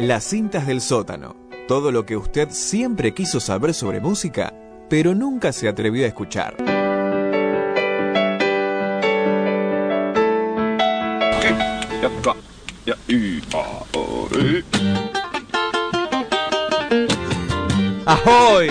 Las cintas del sótano. Todo lo que usted siempre quiso saber sobre música, pero nunca se atrevió a escuchar. ¡Ahoy!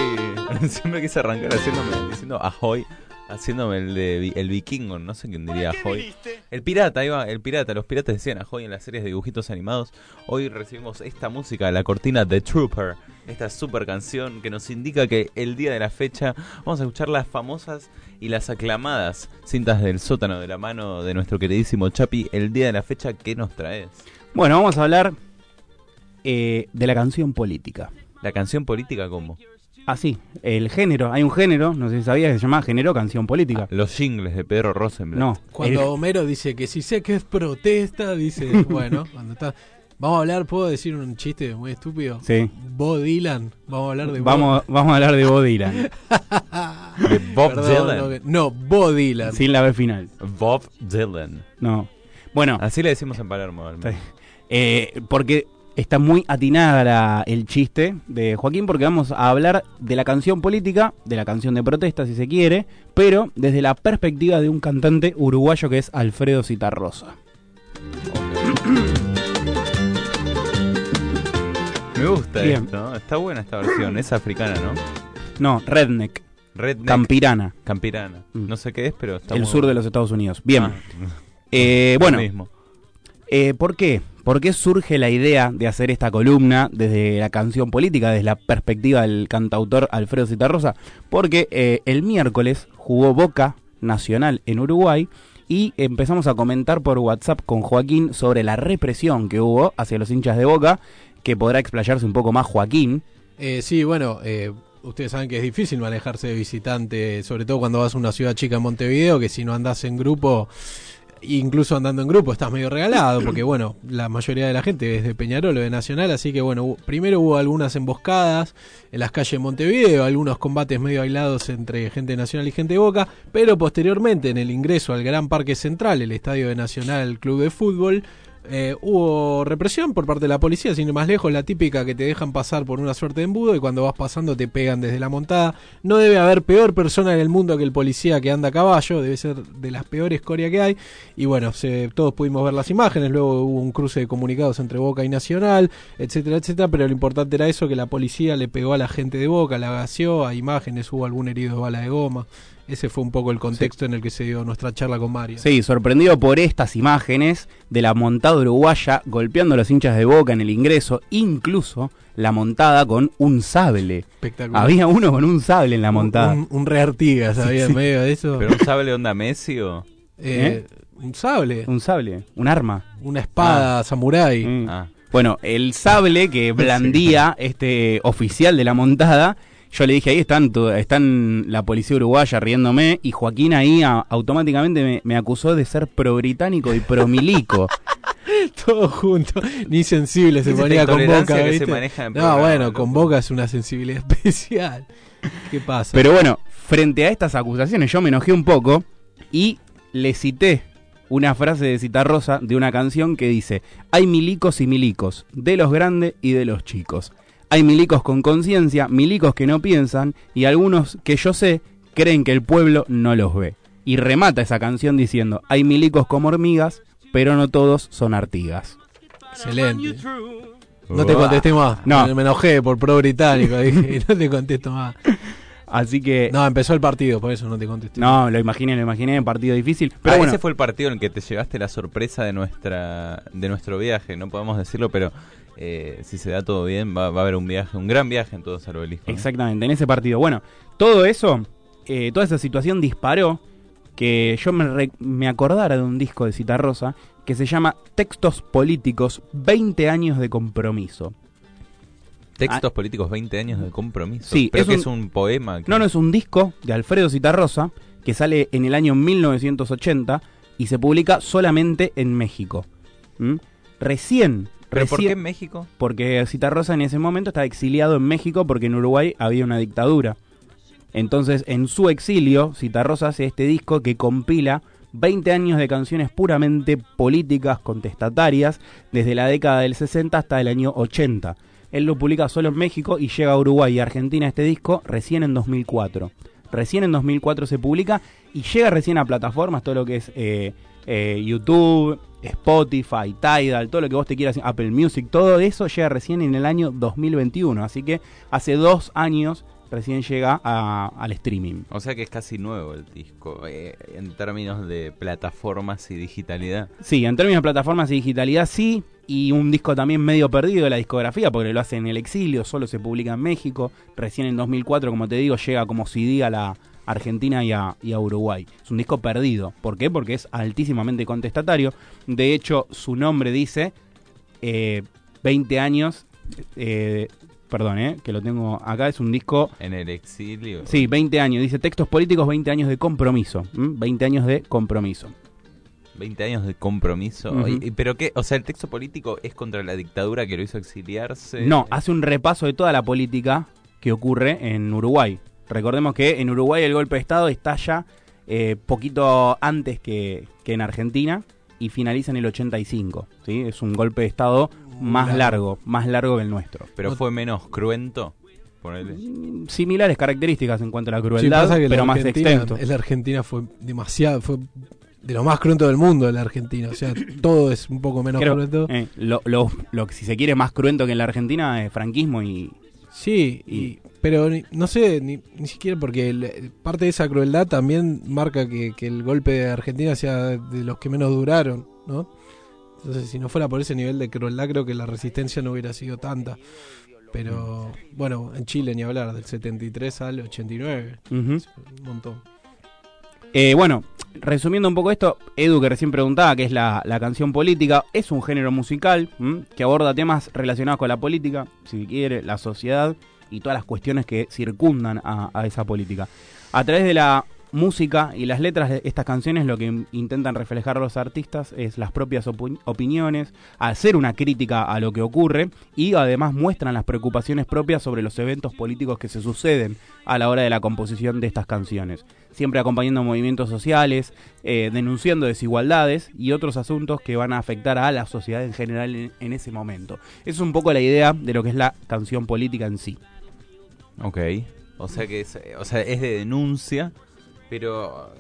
Siempre quise arrancar haciéndome, diciendo ahoy, haciéndome el de el vikingo, no sé quién diría ahoy. El pirata, ahí va, el pirata, los piratas decían ahoy en las series de dibujitos animados. Hoy recibimos esta música, la cortina The Trooper, esta super canción que nos indica que el día de la fecha vamos a escuchar las famosas y las aclamadas cintas del sótano de la mano de nuestro queridísimo Chapi. El día de la fecha, ¿qué nos traes? Bueno, vamos a hablar eh, de la canción política. ¿La canción política cómo? Ah, sí, el género, hay un género, no sé si sabías, que se llama género canción política. Los jingles de Pedro Rosenblatt. No, Cuando el- Homero dice que si sé que es protesta, dice, bueno, cuando está... Vamos a hablar, ¿puedo decir un chiste muy estúpido? Sí. Bob Dylan, vamos a hablar de Bob- vamos, vamos a hablar de Bob Dylan, De Bob Perdón, Dylan. no, no, Bob Dylan. sin la B final. Bob Dylan. No. Bueno, Así le decimos en Palermo. Sí. eh, porque está muy atinada la- el chiste de Joaquín, porque vamos a hablar de la canción política, de la canción de protesta, si se quiere, pero desde la perspectiva de un cantante uruguayo que es Alfredo Citarrosa. Me gusta Bien. esto. ¿no? Está buena esta versión. Es africana, ¿no? No, Redneck, Redneck Campirana, Campirana. Mm. No sé qué es, pero está el muy sur de los Estados Unidos. Bien. Ah, Eh, bueno, mismo. Eh, ¿Por qué? ¿Por qué surge la idea de hacer esta columna desde la canción política, desde la perspectiva del cantautor Alfredo Citarrosa? Porque eh, el miércoles jugó Boca Nacional en Uruguay y empezamos a comentar por WhatsApp con Joaquín sobre la represión que hubo hacia los hinchas de Boca, que podrá explayarse un poco más Joaquín. Eh, sí, bueno, eh, ustedes saben que es difícil manejarse de visitante, sobre todo cuando vas a una ciudad chica en Montevideo, que si no andás en grupo, incluso andando en grupo, estás medio regalado, porque bueno, la mayoría de la gente es de Peñarol o de Nacional, así que bueno, primero hubo algunas emboscadas en las calles de Montevideo, algunos combates medio aislados entre gente Nacional y gente de Boca, pero posteriormente en el ingreso al Gran Parque Central, el estadio de Nacional Club de Fútbol, eh, hubo represión por parte de la policía, sin ir más lejos, la típica que te dejan pasar por una suerte de embudo y cuando vas pasando te pegan desde la montada. No debe haber peor persona en el mundo que el policía que anda a caballo, debe ser de las peores coria que hay. Y bueno, se- todos pudimos ver las imágenes, luego hubo un cruce de comunicados entre Boca y Nacional, etcétera, etcétera, pero lo importante era eso, que la policía le pegó a la gente de Boca, la gaseó, a imágenes, hubo algún herido de bala de goma. Ese fue un poco el contexto en el que se dio nuestra charla con Mario. Sí, sorprendido por estas imágenes de la montada uruguaya golpeando a los hinchas de Boca en el ingreso, incluso la montada con un sable. Espectacular. Había uno con un sable en la montada. Un, un re Artigas había sí. en medio de eso. ¿Pero un sable onda Messi o...? Eh, Un sable, Un sable, un arma. una espada samurái. Mm. Ah, Bueno, el sable que blandía este oficial de la montada, yo le dije, ahí están, están la policía uruguaya riéndome, y Joaquín ahí a- automáticamente me, me acusó de ser pro-británico y pro-milico. Todo junto. Ni sensible se ponía con boca. que se ¿viste? maneja en no, programa, bueno, loco. con boca es una sensibilidad especial. ¿Qué pasa? Pero bueno, frente a estas acusaciones yo me enojé un poco y le cité una frase de Citarrosa de una canción que dice, hay milicos y milicos, de los grandes y de los chicos. Hay milicos con conciencia, milicos que no piensan y algunos que yo sé creen que el pueblo no los ve. Y remata esa canción diciendo, hay milicos como hormigas, pero no todos son artigas. Excelente. No te contesté más. No. Me enojé por pro británico. Dije, no te contesto más. Así que... No, empezó el partido, por eso no te contesté. No, lo imaginé, lo imaginé, partido difícil. Pero Ah, bueno, ese fue el partido en el que te llevaste la sorpresa de nuestra de nuestro viaje. No podemos decirlo, pero eh, si se da todo bien, va, va a haber un viaje, un gran viaje en todo el obelisco. ¿no? Exactamente, en ese partido. Bueno, todo eso, eh, toda esa situación disparó que yo me, re- me acordara de un disco de Citarrosa que se llama Textos Políticos, 20 años de compromiso. Textos políticos, 20 años de compromiso. Sí, pero es que un- es un poema. que- No, no, es un disco de Alfredo Citarrosa que sale en el año 1980 y se publica solamente en México. ¿Mm? Recién, ¿Pero por qué en México? porque Citarrosa en ese momento estaba exiliado en México porque en Uruguay había una dictadura. Entonces, en su exilio, Citarrosa hace este disco que compila 20 años de canciones puramente políticas, contestatarias, desde la década del 60 hasta el año 80. Él lo publica solo en México y llega a Uruguay y Argentina este disco recién en 2004. Recién en 2004 se publica y llega recién a plataformas, todo lo que es eh, eh, YouTube, Spotify, Tidal, todo lo que vos te quieras, Apple Music, todo eso llega recién en el año 2021. Así que hace dos años recién llega a- al streaming. O sea que es casi nuevo el disco, eh, en términos de plataformas y digitalidad. Sí, en términos de plataformas y digitalidad sí, y un disco también medio perdido de la discografía porque lo hace en el exilio, solo se publica en México, recién en 2004, como te digo, llega como CD a la Argentina y a, y a Uruguay. Es un disco perdido. ¿Por qué? Porque es altísimamente contestatario. De hecho, su nombre dice eh, 20 años, eh, perdón, eh, que lo tengo acá, es un disco En el exilio. Sí, 20 años. Dice textos políticos, 20 años de compromiso. ¿m? 20 años de compromiso. 20 años de compromiso. ¿Pero qué? O sea, el texto político es contra la dictadura que lo hizo exiliarse. No, hace un repaso de toda la política que ocurre en Uruguay. Recordemos que en Uruguay el golpe de Estado estalla eh, poquito antes que, que en Argentina y finaliza en el 85. ¿sí? Es un golpe de Estado más Largo. largo, más largo que el nuestro. Pero fue menos cruento. Ponele. Similares características en cuanto a la Sí, crueldad, pasa que la pero más Argentina- extenso. En la Argentina fue demasiado, fue de lo más cruento del mundo la Argentina. O sea, todo es un poco menos Creo- cruento. eh, lo, lo- lo que si se quiere más cruento que en la Argentina es franquismo y, Sí, y, pero ni- no sé, ni, ni siquiera porque el- parte de esa crueldad también marca que, que el golpe de Argentina sea de los que menos duraron, ¿no? Entonces, si no fuera por ese nivel de crueldad, creo que la resistencia no hubiera sido tanta. Pero, bueno, en Chile ni hablar, del 73 al 89, Ujú. un montón. Eh, bueno, resumiendo un poco esto, Edu que recién preguntaba qué es la, la canción política, es un género musical ¿m? que aborda temas relacionados con la política, si quiere, la sociedad y todas las cuestiones que circundan a, esa política. A través de la música y las letras de estas canciones lo que in- intentan reflejar los artistas es las propias opiniones, hacer una crítica a lo que ocurre y además muestran las preocupaciones propias sobre los eventos políticos que se suceden a la hora de la composición de estas canciones siempre acompañando movimientos sociales, eh, denunciando desigualdades y otros asuntos que van a afectar a la sociedad en general en, ese momento. Es un poco la idea de lo que es la canción política en sí. Ok. O sea que es, o sea, es de denuncia, pero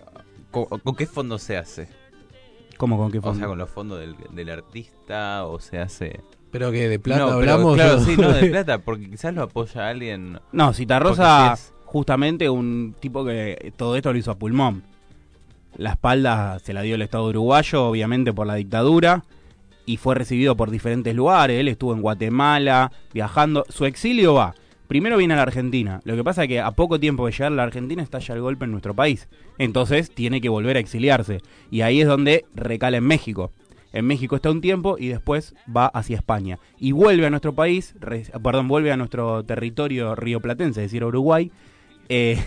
¿con, con qué fondo se hace? ¿Cómo con qué O fondo? sea, con los fondos del, del artista o se hace... Pero que de plata no, pero, hablamos. claro, o- sí, no, de plata, porque quizás lo apoya alguien... No, Citarrosa, es- justamente un tipo que todo esto lo hizo a pulmón. La espalda se la dio el Estado uruguayo, obviamente por la dictadura, y fue recibido por diferentes lugares. Él estuvo en Guatemala, viajando. Su exilio va. Primero viene a la Argentina. Lo que pasa es que a poco tiempo de llegar a la Argentina estalla el golpe en nuestro país. Entonces tiene que volver a exiliarse. Y ahí es donde recala en México. En México está un tiempo y después va hacia España. Y vuelve a nuestro país, perdón, vuelve a nuestro territorio rioplatense, es decir, a Uruguay. Eh,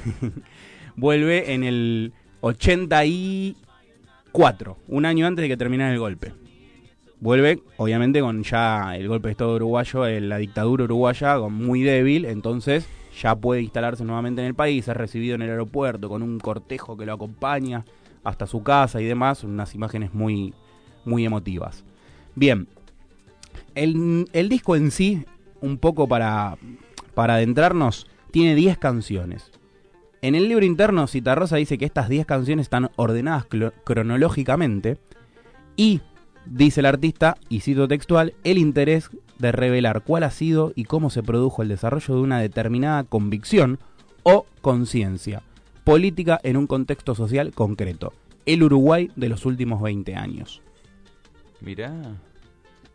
vuelve en el 84, un año antes de que terminara el golpe. Vuelve, obviamente, con ya el golpe de Estado uruguayo, eh, la dictadura uruguaya muy débil, entonces ya puede instalarse nuevamente en el país, es recibido en el aeropuerto con un cortejo que lo acompaña hasta su casa y demás, unas imágenes muy, muy emotivas. Bien, el, el disco en sí, un poco para, para adentrarnos, tiene 10 canciones. En el libro interno, Citarrosa dice que estas 10 canciones están ordenadas cronológicamente y, dice el artista, y cito textual, el interés de revelar cuál ha sido y cómo se produjo el desarrollo de una determinada convicción o conciencia política en un contexto social concreto. El Uruguay de los últimos 20 años. Mirá.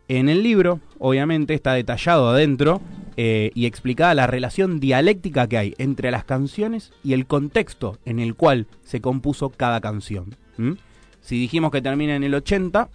En el libro, obviamente, está detallado adentro eh, y explicada la relación dialéctica que hay entre las canciones y el contexto en el cual se compuso cada canción. Si dijimos que termina en el 80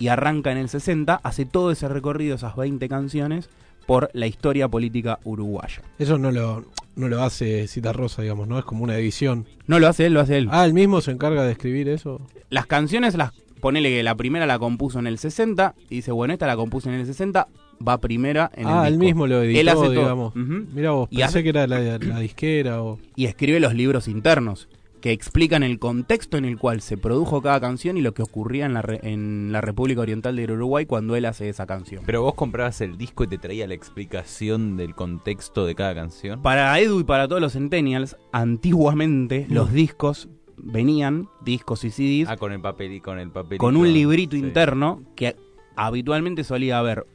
y arranca en el 60, hace todo ese recorrido, esas 20 canciones, por la historia política uruguaya. Eso no lo, no lo hace Cita Rosa, digamos, ¿no? Es como una edición. No lo hace él, lo hace él. Ah, él mismo se encarga de escribir eso. Las canciones, las ponele que la primera la compuso en el 60 y dice, bueno, esta la compuso en el 60, va primera en ah, el él disco. mismo lo editó, Él hace digamos. Ujú. Mira vos, Y pensé hace- que era la, la disquera o... y escribe los libros internos, que explican el contexto en el cual se produjo cada canción y lo que ocurría en la, re- en la República Oriental del Uruguay cuando él hace esa canción. Pero vos comprabas el disco y te traía la explicación del contexto de cada canción. Para Edu y para todos los centennials, antiguamente los discos venían, discos y CDs, Ah, con el papel y con el papel. con un librito Sí. interno que habitualmente solía haber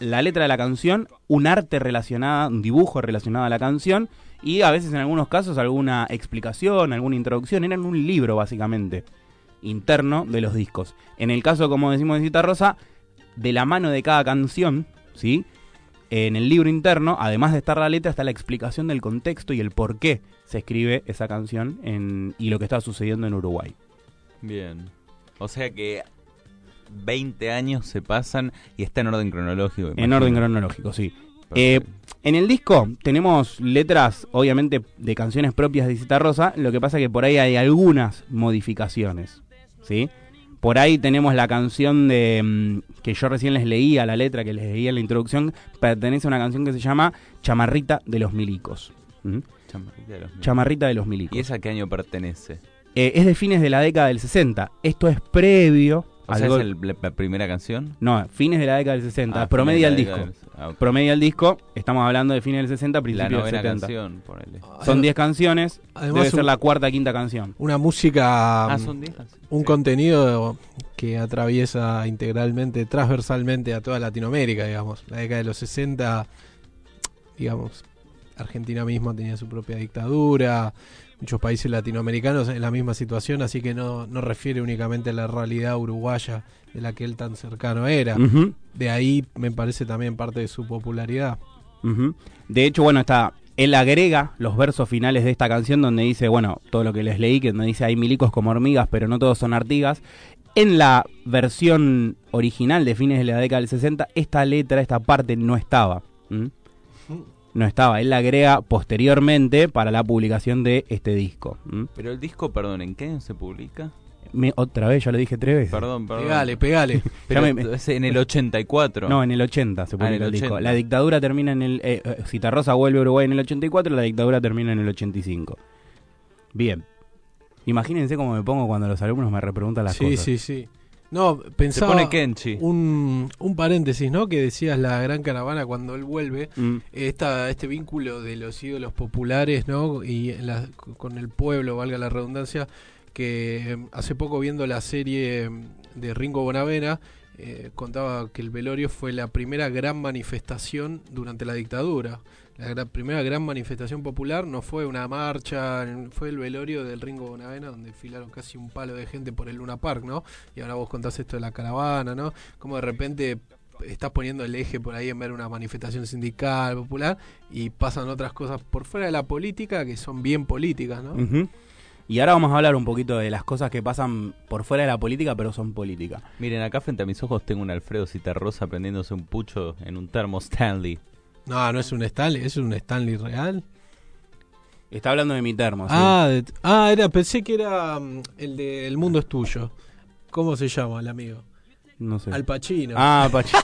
la letra de la canción, un arte relacionada, un dibujo relacionado a la canción y a veces en algunos casos alguna explicación, alguna introducción. Eran un libro básicamente interno de los discos. En el caso, como decimos de Cita Rosa, de la mano de cada canción, ¿sí? En el libro interno, además de estar la letra, está la explicación del contexto y el por qué se escribe esa canción en- y lo que está sucediendo en Uruguay. Bien. O sea que 20 años se pasan y está en orden cronológico. En orden cronológico, sí. Eh, en el disco tenemos letras, obviamente, de canciones propias de Cita Rosa. Lo que pasa que por ahí hay algunas modificaciones, ¿sí? Por ahí tenemos la canción de mm, que yo recién les leía, la letra que les leía en la introducción, pertenece a una canción que se llama Chamarrita de los Milicos. ¿Mm? Chamarrita de los Milicos. Chamarrita de los Milicos. ¿Y esa a qué año pertenece? Eh, es de fines de la década del 60. Esto es previo O sea, ¿es el- la, primera canción? No, fines de la década del 60. Ah, promedia el disco. década del- ah, ok. Promedia el disco. Estamos hablando de fines del 60, La principios del novena 70. canción, ponele. Son 10 canciones, Además, debe ser un- la cuarta quinta canción. Una música, Ah, mm, son 10 canciones. un Sí. contenido que atraviesa integralmente, transversalmente a toda Latinoamérica, digamos. La década de los 60, digamos, Argentina misma tenía su propia dictadura, muchos países latinoamericanos en la misma situación, así que no, no refiere únicamente a la realidad uruguaya de la que él tan cercano era. De ahí me parece también parte de su popularidad. De hecho, bueno, está. Él agrega los versos finales de esta canción donde dice, bueno, todo lo que les leí, que donde dice hay milicos como hormigas, pero no todos son artigas. En la versión original de fines de la década del 60, esta letra, esta parte no estaba. No estaba. Él la agrega posteriormente para la publicación de este disco. ¿m? Pero el disco, perdón, ¿en qué año se publica? Me- otra vez, ya lo dije tres veces. Perdón, perdón. Pegale, pegale. Pero me- es en el 84. No, en el 80 se Ah, publica el el disco. 80. La dictadura termina en el... Eh, eh, Citarrosa vuelve a Uruguay en el 84, la dictadura termina en el 85. Bien. Imagínense cómo me pongo cuando los alumnos me repreguntan las sí, cosas. sí, sí. No, Se pensaba pone Kenchi. un, un paréntesis, ¿no? Que decías la gran caravana cuando él vuelve. Mm, esta, este vínculo de los ídolos populares, ¿no? Y la- con el pueblo, valga la redundancia, que eh, hace poco viendo la serie eh, de Ringo Bonavena, eh, contaba que el velorio fue la primera gran manifestación durante la dictadura. La primera gran manifestación popular no fue una marcha, fue el velorio del Ringo Bonavena, donde filaron casi un palo de gente por el Luna Park, ¿no? Y ahora vos contás esto de la caravana, ¿no? Como de repente estás poniendo el eje por ahí en ver una manifestación sindical, popular, y pasan otras cosas por fuera de la política que son bien políticas, ¿no? Y ahora vamos a hablar un poquito de las cosas que pasan por fuera de la política, pero son política. Miren, acá frente a mis ojos tengo un Alfredo Citarrosa prendiéndose un pucho en un termo Stanley. No, no es un Stanley, es un Stanley real. Está hablando de mi termo. sí. Ah, de- ah, era, pensé que era mm, el de El mundo es tuyo. ¿Cómo se llama el amigo? no sé. Al Pacino. Ah, Pachi.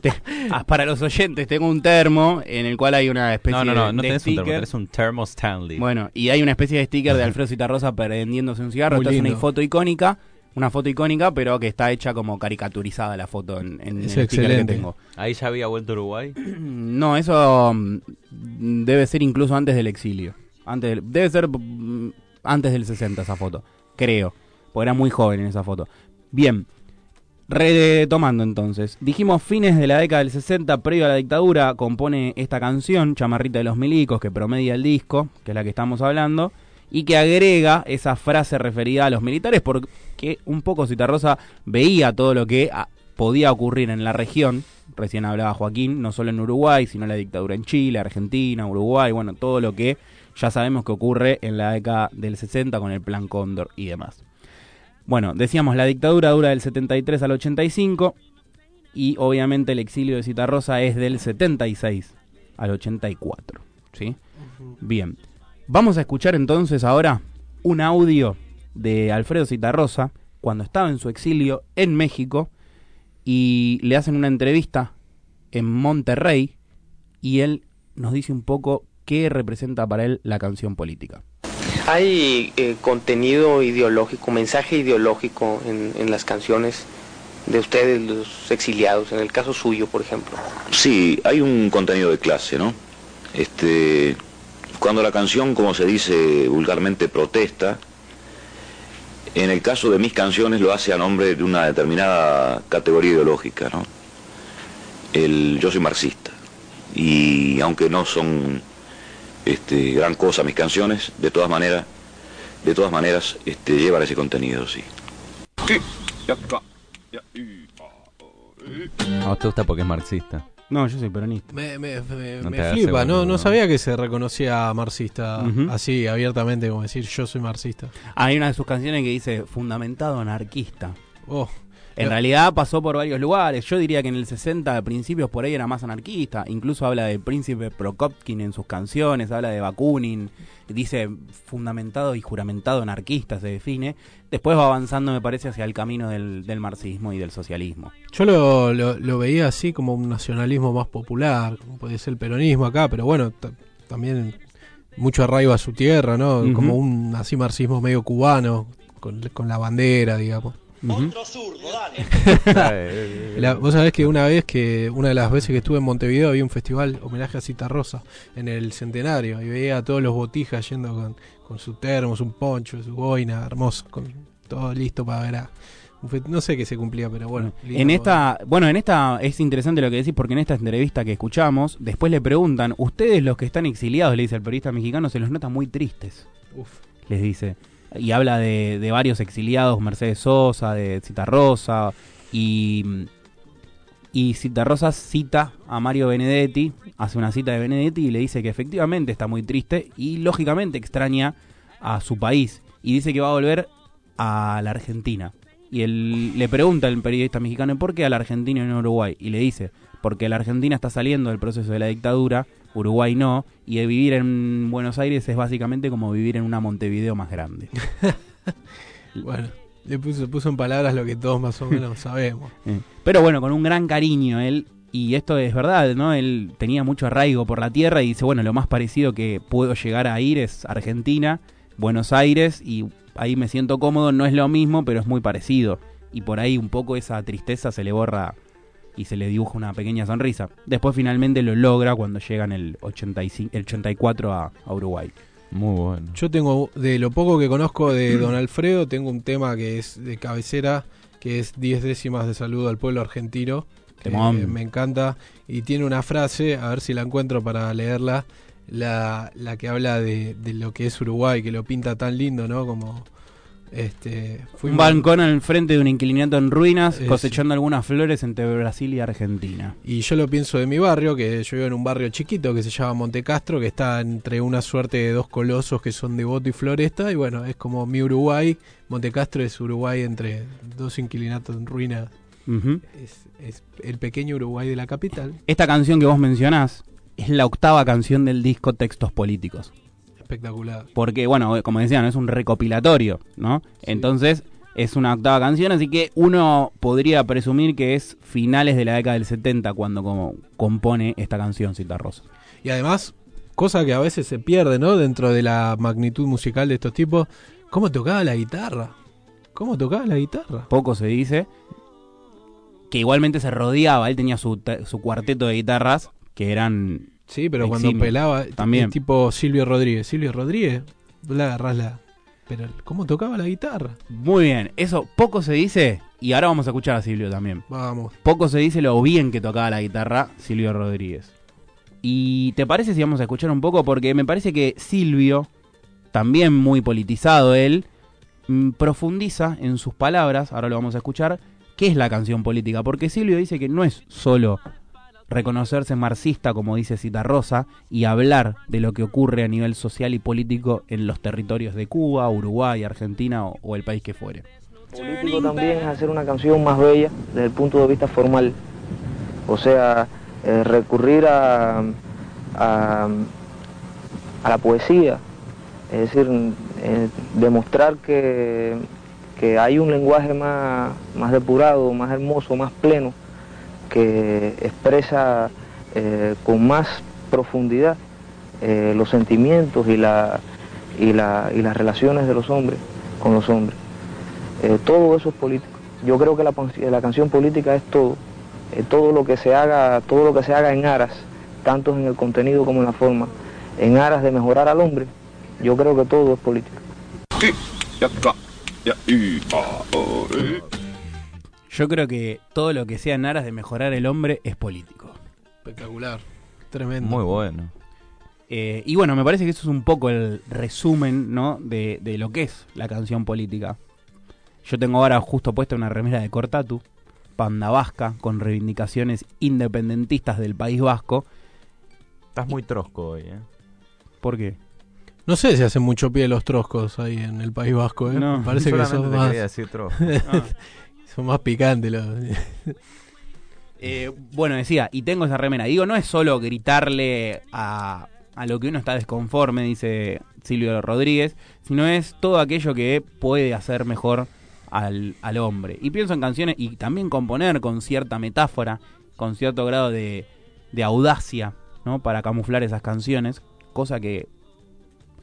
Te- ah, para los oyentes, tengo un termo en el cual hay una especie No, no, no, de, no de tenés un termo, sticker. tenés un termo Stanley. Bueno, y hay una especie de sticker de Alfredo Citarrosa prendiéndose un cigarro. Muy Esta es una foto icónica, una foto icónica, pero que está hecha como caricaturizada la foto en, en el Es sticker que tengo. Ahí ya había vuelto a Uruguay. No, eso mm, debe ser incluso antes del exilio. Antes del- debe ser mm, antes del 60 esa foto, creo. Porque era muy joven en esa foto. Bien, retomando entonces. Dijimos fines de la década del 60, previo a la dictadura, compone esta canción, Chamarrita de los Milicos, que promedia el disco, que es la que estamos hablando, y que agrega esa frase referida a los militares, porque un poco Citarrosa veía todo lo que ah, podía ocurrir en la región. Recién hablaba Joaquín, no solo en Uruguay, sino la dictadura en Chile, Argentina, Uruguay, bueno, todo lo que ya sabemos que ocurre en la década del 60 con el Plan Cóndor y demás. Bueno, decíamos, la dictadura dura del 73 al 85 y obviamente el exilio de Citarrosa es del 76 al 84. ¿sí? Bien, vamos a escuchar entonces ahora un audio de Alfredo Citarrosa cuando estaba en su exilio en México y le hacen una entrevista en Monterrey y él nos dice un poco qué representa para él la canción política. ¿Hay eh, contenido ideológico, mensaje ideológico en, en las canciones de ustedes, los exiliados, en el caso suyo, por ejemplo? Sí, hay un contenido de clase, ¿no? Este, cuando la canción, como se dice vulgarmente, protesta, en el caso de mis canciones lo hace a nombre de una determinada categoría ideológica, ¿no? El, yo soy marxista y aunque no son este, gran cosa mis canciones, de todas maneras, de todas maneras, este, llevan ese contenido, sí. ¿A usted gusta porque es marxista? No, yo soy peronista. Me, me- me- No me flipa, no, no no. sabía que se reconocía marxista así abiertamente como decir yo soy marxista. Hay una de sus canciones que dice fundamentado anarquista. Oh, En realidad pasó por varios lugares. Yo diría que en el 60, a principios, por ahí era más anarquista. Incluso habla de Príncipe Prokopkin en sus canciones, habla de Bakunin. Dice fundamentado y juramentado anarquista, se define. Después va avanzando, me parece, hacia el camino del, del marxismo y del socialismo. yo lo, lo, lo veía así como un nacionalismo más popular, como puede ser el peronismo acá, pero bueno, ta- también mucho arraigo a su tierra, ¿no? Como un así marxismo medio cubano, con, con la bandera, digamos. Ujú. La- vos sabés que una vez que, una de las veces que estuve en Montevideo había un festival homenaje a Cita Rosa en el centenario y veía a todos los botijas yendo con, con su termos, un poncho, su boina, hermoso, con todo listo para ver a no sé qué se cumplía, pero bueno. En esta, bueno, en esta es interesante lo que decís porque en esta entrevista que escuchamos, después le preguntan, ustedes los que están exiliados, le dice el periodista mexicano, se los nota muy tristes, Uf. les dice. Y habla de, de varios exiliados, Mercedes Sosa, de Citarrosa, y, y Citarrosa cita a Mario Benedetti, hace una cita de Benedetti y le dice que efectivamente está muy triste y lógicamente extraña a su país y dice que va a volver a la Argentina. Y él le pregunta al periodista mexicano por qué a la Argentina y no a Uruguay. Y le dice, porque la Argentina está saliendo del proceso de la dictadura, Uruguay no, y de vivir en Buenos Aires es básicamente como vivir en una Montevideo más grande. Bueno, le puso, puso en palabras lo que todos más o menos sabemos. Eh, Pero bueno, con un gran cariño él, y esto es verdad, ¿no? Él tenía mucho arraigo por la tierra y dice, bueno, lo más parecido que puedo llegar a ir es Argentina, Buenos Aires, y ahí me siento cómodo, no es lo mismo, pero es muy parecido. Y por ahí un poco esa tristeza se le borra y se le dibuja una pequeña sonrisa. Después finalmente lo logra cuando llega en el, 85, el 84 a, a Uruguay. Muy bueno. Yo tengo, de lo poco que conozco de Don Alfredo, tengo un tema que es de cabecera, que es 10 décimas de saludo al pueblo argentino. que me encanta. Y tiene una frase, a ver si la encuentro para leerla, la, la que habla de, de lo que es Uruguay, que lo pinta tan lindo, ¿no? Como este Un balcón al frente de un inquilinato en ruinas, cosechando algunas flores entre Brasil y Argentina. Y yo lo pienso de mi barrio, que yo vivo en un barrio chiquito que se llama Montecastro, que está entre una suerte de dos colosos que son Devoto y Floresta, y bueno, es como mi Uruguay, Montecastro es Uruguay entre dos inquilinatos en ruinas, es, es el pequeño Uruguay de la capital, Esta canción que vos mencionás es la octava canción del disco Textos Políticos. Espectacular. Porque, bueno, como decían, es un recopilatorio, ¿no? Sí. Entonces, es una octava canción, así que uno podría presumir que es finales de la década del 70 cuando como compone esta canción Cita Rosa. Y además, cosa que a veces se pierde, ¿no? Dentro de la magnitud musical de estos tipos, ¿cómo tocaba la guitarra? ¿Cómo tocaba la guitarra? Poco se dice que igualmente se rodeaba, él tenía su, su cuarteto de guitarras que eran Sí, pero cuando pelaba, También. tipo Silvio Rodríguez. Silvio Rodríguez, la agarrás la... Pero, ¿cómo tocaba la guitarra? muy bien. Eso poco se dice y ahora vamos a escuchar a Silvio también. Vamos. Poco se dice lo bien que tocaba la guitarra Silvio Rodríguez. ¿Y te parece si vamos a escuchar un poco? Porque me parece que Silvio, también muy politizado él, mm, profundiza en sus palabras, ahora lo vamos a escuchar, qué es la canción política. Porque Silvio dice que no es solo reconocerse marxista, como dice Cita Rosa, y hablar de lo que ocurre a nivel social y político en los territorios de Cuba, Uruguay, Argentina o, o el país que fuere. político también es hacer una canción más bella desde el punto de vista formal. O sea, eh, recurrir a, a, a la poesía, es decir, eh, demostrar que, que hay un lenguaje más, más depurado, más hermoso, más pleno, que expresa eh, con más profundidad eh, los sentimientos y, la, y, la- y las relaciones de los hombres con los hombres. Eh, todo eso es político. Yo creo que la, la canción política es todo. Todo lo que se haga, todo lo que se haga en aras, tanto en el contenido como en la forma, en aras de mejorar al hombre, yo creo que todo es política. Yo creo que todo lo que sea en aras de mejorar el hombre es político. Espectacular. Tremendo. Muy bueno. Eh, y bueno, me parece que eso es un poco el resumen, ¿no? De, de lo que es la canción política. Yo tengo ahora justo puesta una remera de Cortatu, panda vasca, con reivindicaciones independentistas del País Vasco. Estás muy trosco hoy, ¿eh? ¿Por qué? No sé si hacen mucho pie los troscos ahí en el País Vasco, ¿eh? No, Me parece que son más, decir trosco. son más picantes los... Eh, bueno, decía, y tengo esa remera. Digo, no es solo gritarle a, a lo que uno está desconforme, dice Silvio Rodríguez, sino es todo aquello que puede hacer mejor al, al hombre. Y pienso en canciones y también componer con cierta metáfora, con cierto grado de, de audacia, ¿no? Para camuflar esas canciones, cosa que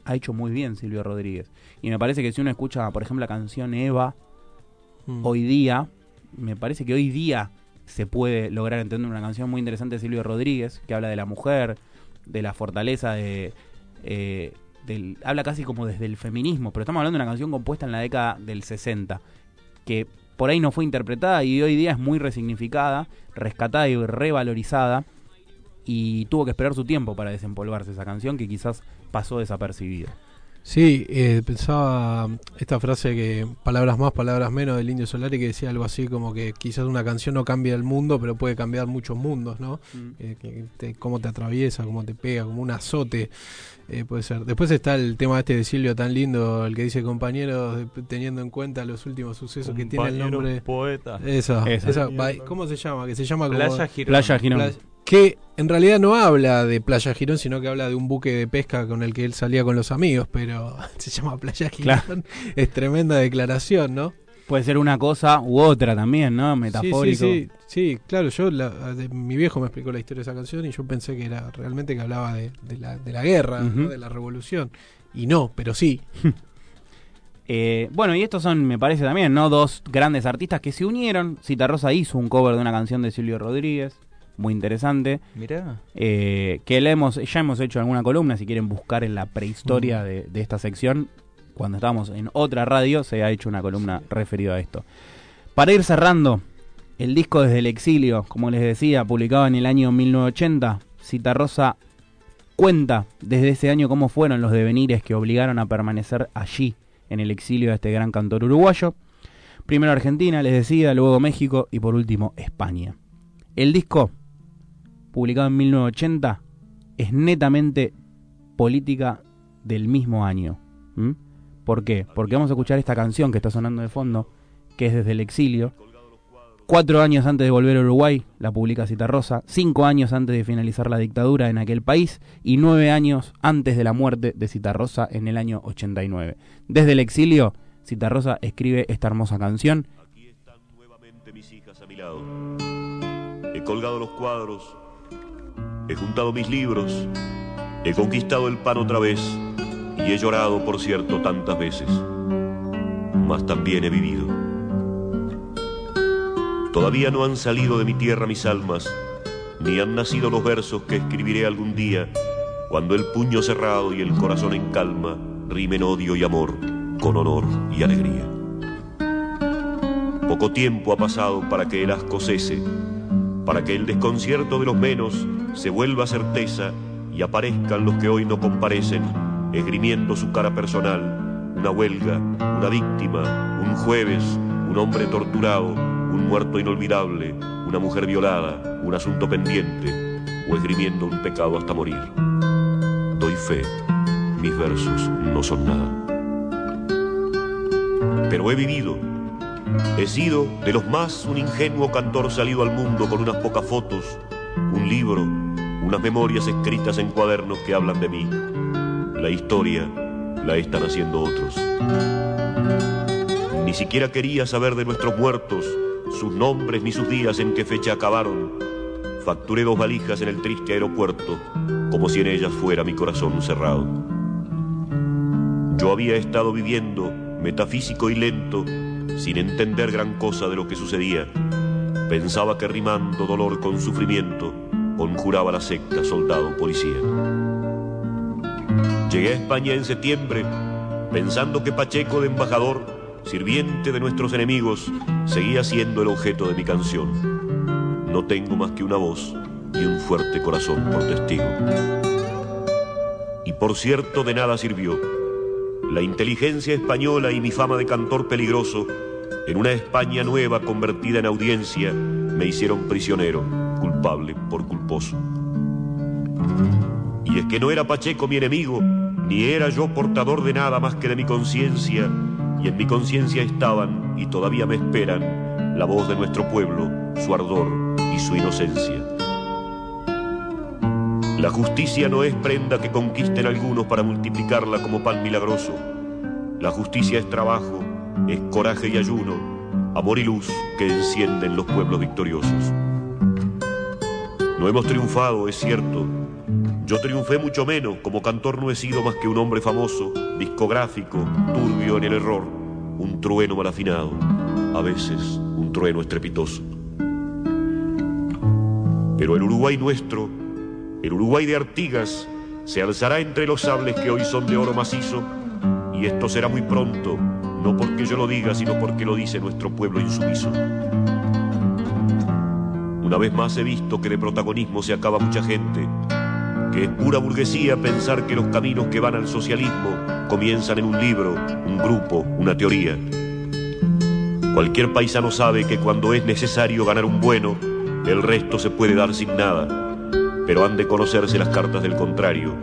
ha hecho muy bien Silvio Rodríguez. Y me parece que si uno escucha, por ejemplo, la canción Eva, Mm. hoy día, me parece que hoy día se puede lograr entender una canción muy interesante de Silvio Rodríguez, que habla de la mujer, de la fortaleza de... eh, del, habla casi como desde el feminismo, pero estamos hablando de una canción compuesta en la década del 60, que por ahí no fue interpretada y hoy día es muy resignificada, rescatada y revalorizada, y tuvo que esperar su tiempo para desempolvarse esa canción que quizás pasó desapercibida. Sí, eh, pensaba esta frase que palabras más, palabras menos del Indio Solari que decía algo así como que quizás una canción no cambia el mundo, pero puede cambiar muchos mundos, ¿no? Eh, que te- cómo te atraviesa, cómo te pega, como un azote, eh, puede ser. Después está el tema este de Silvio tan lindo, el que dice compañeros, de- teniendo en cuenta los últimos sucesos que tiene el nombre. poeta. Esa, Esa. ¿cómo se llama? Que se llama como Playa Girón. Playa Girón. Playa- que en realidad no habla de Playa Girón, sino que habla de un buque de pesca con el que él salía con los amigos, pero se llama Playa Girón. Claro. Es tremenda declaración, ¿no? Puede ser una cosa u otra también, ¿no? Metafórico. Sí, sí, sí, sí, claro, yo, la- de- mi viejo me explicó la historia de esa canción y yo pensé que era realmente que hablaba de, de la, de la guerra, de la revolución. Y no, pero sí. Eh, bueno, y estos son, me parece también, ¿no? Dos grandes artistas que se unieron. Cita Rosa hizo un cover de una canción de Silvio Rodríguez, muy interesante. Mirá. eh, que la hemos, ya hemos hecho alguna columna, si quieren buscar en la prehistoria de, de esta sección. Cuando estábamos en otra radio, se ha hecho una columna referida a esto. Para ir cerrando, el disco Desde el Exilio, como les decía, publicado en el año 1980, Cita Rosa cuenta desde ese año cómo fueron los devenires que obligaron a permanecer allí, en el exilio de este gran cantor uruguayo. Primero Argentina, les decía, luego México y por último España. El disco, publicado en 1980, es netamente política del mismo año. ¿Por qué? Porque vamos a escuchar esta canción que está sonando de fondo, que es desde el exilio. Cuatro años antes de volver a Uruguay, la publica Citarrosa. Cinco años antes de finalizar la dictadura en aquel país. Y nueve años antes de la muerte de Citarrosa en el año 89. Desde el exilio, Citarrosa escribe esta hermosa canción. Aquí están nuevamente mis hijas a mi lado. He colgado los cuadros, he juntado mis libros, he conquistado el pan otra vez y he llorado, por cierto, tantas veces. Mas también he vivido. Todavía no han salido de mi tierra mis almas, ni han nacido los versos que escribiré algún día, cuando el puño cerrado y el corazón en calma rimen odio y amor con honor y alegría. Poco tiempo ha pasado para que el asco cese, para que el desconcierto de los menos se vuelva certeza y aparezcan los que hoy no comparecen, esgrimiendo su cara personal, una huelga, una víctima, un jueves, un hombre torturado, un muerto inolvidable, una mujer violada, un asunto pendiente, o esgrimiendo un pecado hasta morir. Doy fe, mis versos no son nada. Pero he vivido, He sido de los más un ingenuo cantor salido al mundo con unas pocas fotos, un libro, unas memorias escritas en cuadernos que hablan de mí. La historia la están haciendo otros. Ni siquiera quería saber de nuestros muertos, sus nombres ni sus días en qué fecha acabaron. Facturé dos valijas en el triste aeropuerto, como si en ellas fuera mi corazón cerrado. Yo había estado viviendo, metafísico y lento, sin entender gran cosa de lo que sucedía. Pensaba que rimando dolor con sufrimiento, conjuraba la secta soldado policía. Llegué a España en septiembre, pensando que Pacheco de embajador, sirviente de nuestros enemigos, seguía siendo el objeto de mi canción. No tengo más que una voz y un fuerte corazón por testigo. Y por cierto, de nada sirvió. La inteligencia española y mi fama de cantor peligroso, en una España nueva convertida en audiencia, me hicieron prisionero, culpable por culposo. Y es que no era Pacheco mi enemigo, ni era yo portador de nada más que de mi conciencia, y en mi conciencia estaban, y todavía me esperan, la voz de nuestro pueblo, su ardor y su inocencia. La justicia no es prenda que conquisten algunos para multiplicarla como pan milagroso. La justicia es trabajo, es coraje y ayuno, amor y luz que encienden los pueblos victoriosos. No hemos triunfado, es cierto. Yo triunfé mucho menos, como cantor no he sido más que un hombre famoso, discográfico, turbio en el error, un trueno mal afinado, a veces un trueno estrepitoso. Pero el Uruguay nuestro el Uruguay de Artigas se alzará entre los sables que hoy son de oro macizo, y esto será muy pronto, no porque yo lo diga, sino porque lo dice nuestro pueblo insumiso. Una vez más he visto que de protagonismo se acaba mucha gente, que es pura burguesía pensar que los caminos que van al socialismo comienzan en un libro, un grupo, una teoría. Cualquier paisano sabe que cuando es necesario ganar un bueno, el resto se puede dar sin nada pero han de conocerse las cartas del contrario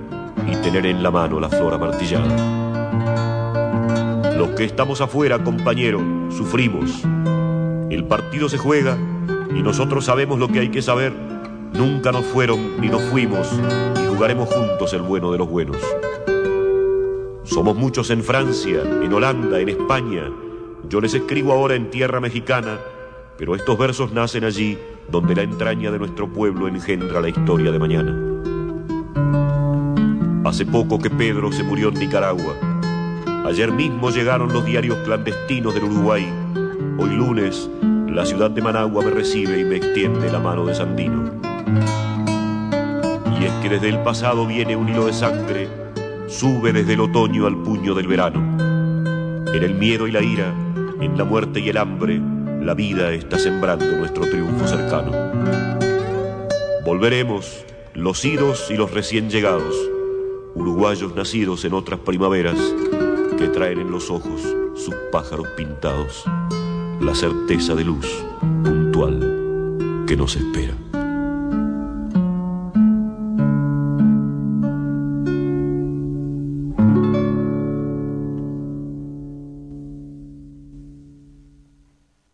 y tener en la mano la flor amartillada. Los que estamos afuera, compañero, sufrimos. El partido se juega y nosotros sabemos lo que hay que saber. Nunca nos fueron ni nos fuimos y jugaremos juntos el bueno de los buenos. Somos muchos en Francia, en Holanda, en España. Yo les escribo ahora en tierra mexicana, pero estos versos nacen allí donde la entraña de nuestro pueblo engendra la historia de mañana. Hace poco que Pedro se murió en Nicaragua. Ayer mismo llegaron los diarios clandestinos del Uruguay. Hoy lunes, la ciudad de Managua me recibe y me extiende la mano de Sandino. Y es que desde el pasado viene un hilo de sangre, sube desde el otoño al puño del verano. En el miedo y la ira, en la muerte y el hambre, la vida está sembrando nuestro triunfo cercano. Volveremos, los idos y los recién llegados, uruguayos nacidos en otras primaveras, que traen en los ojos sus pájaros pintados, la certeza de luz puntual que nos espera.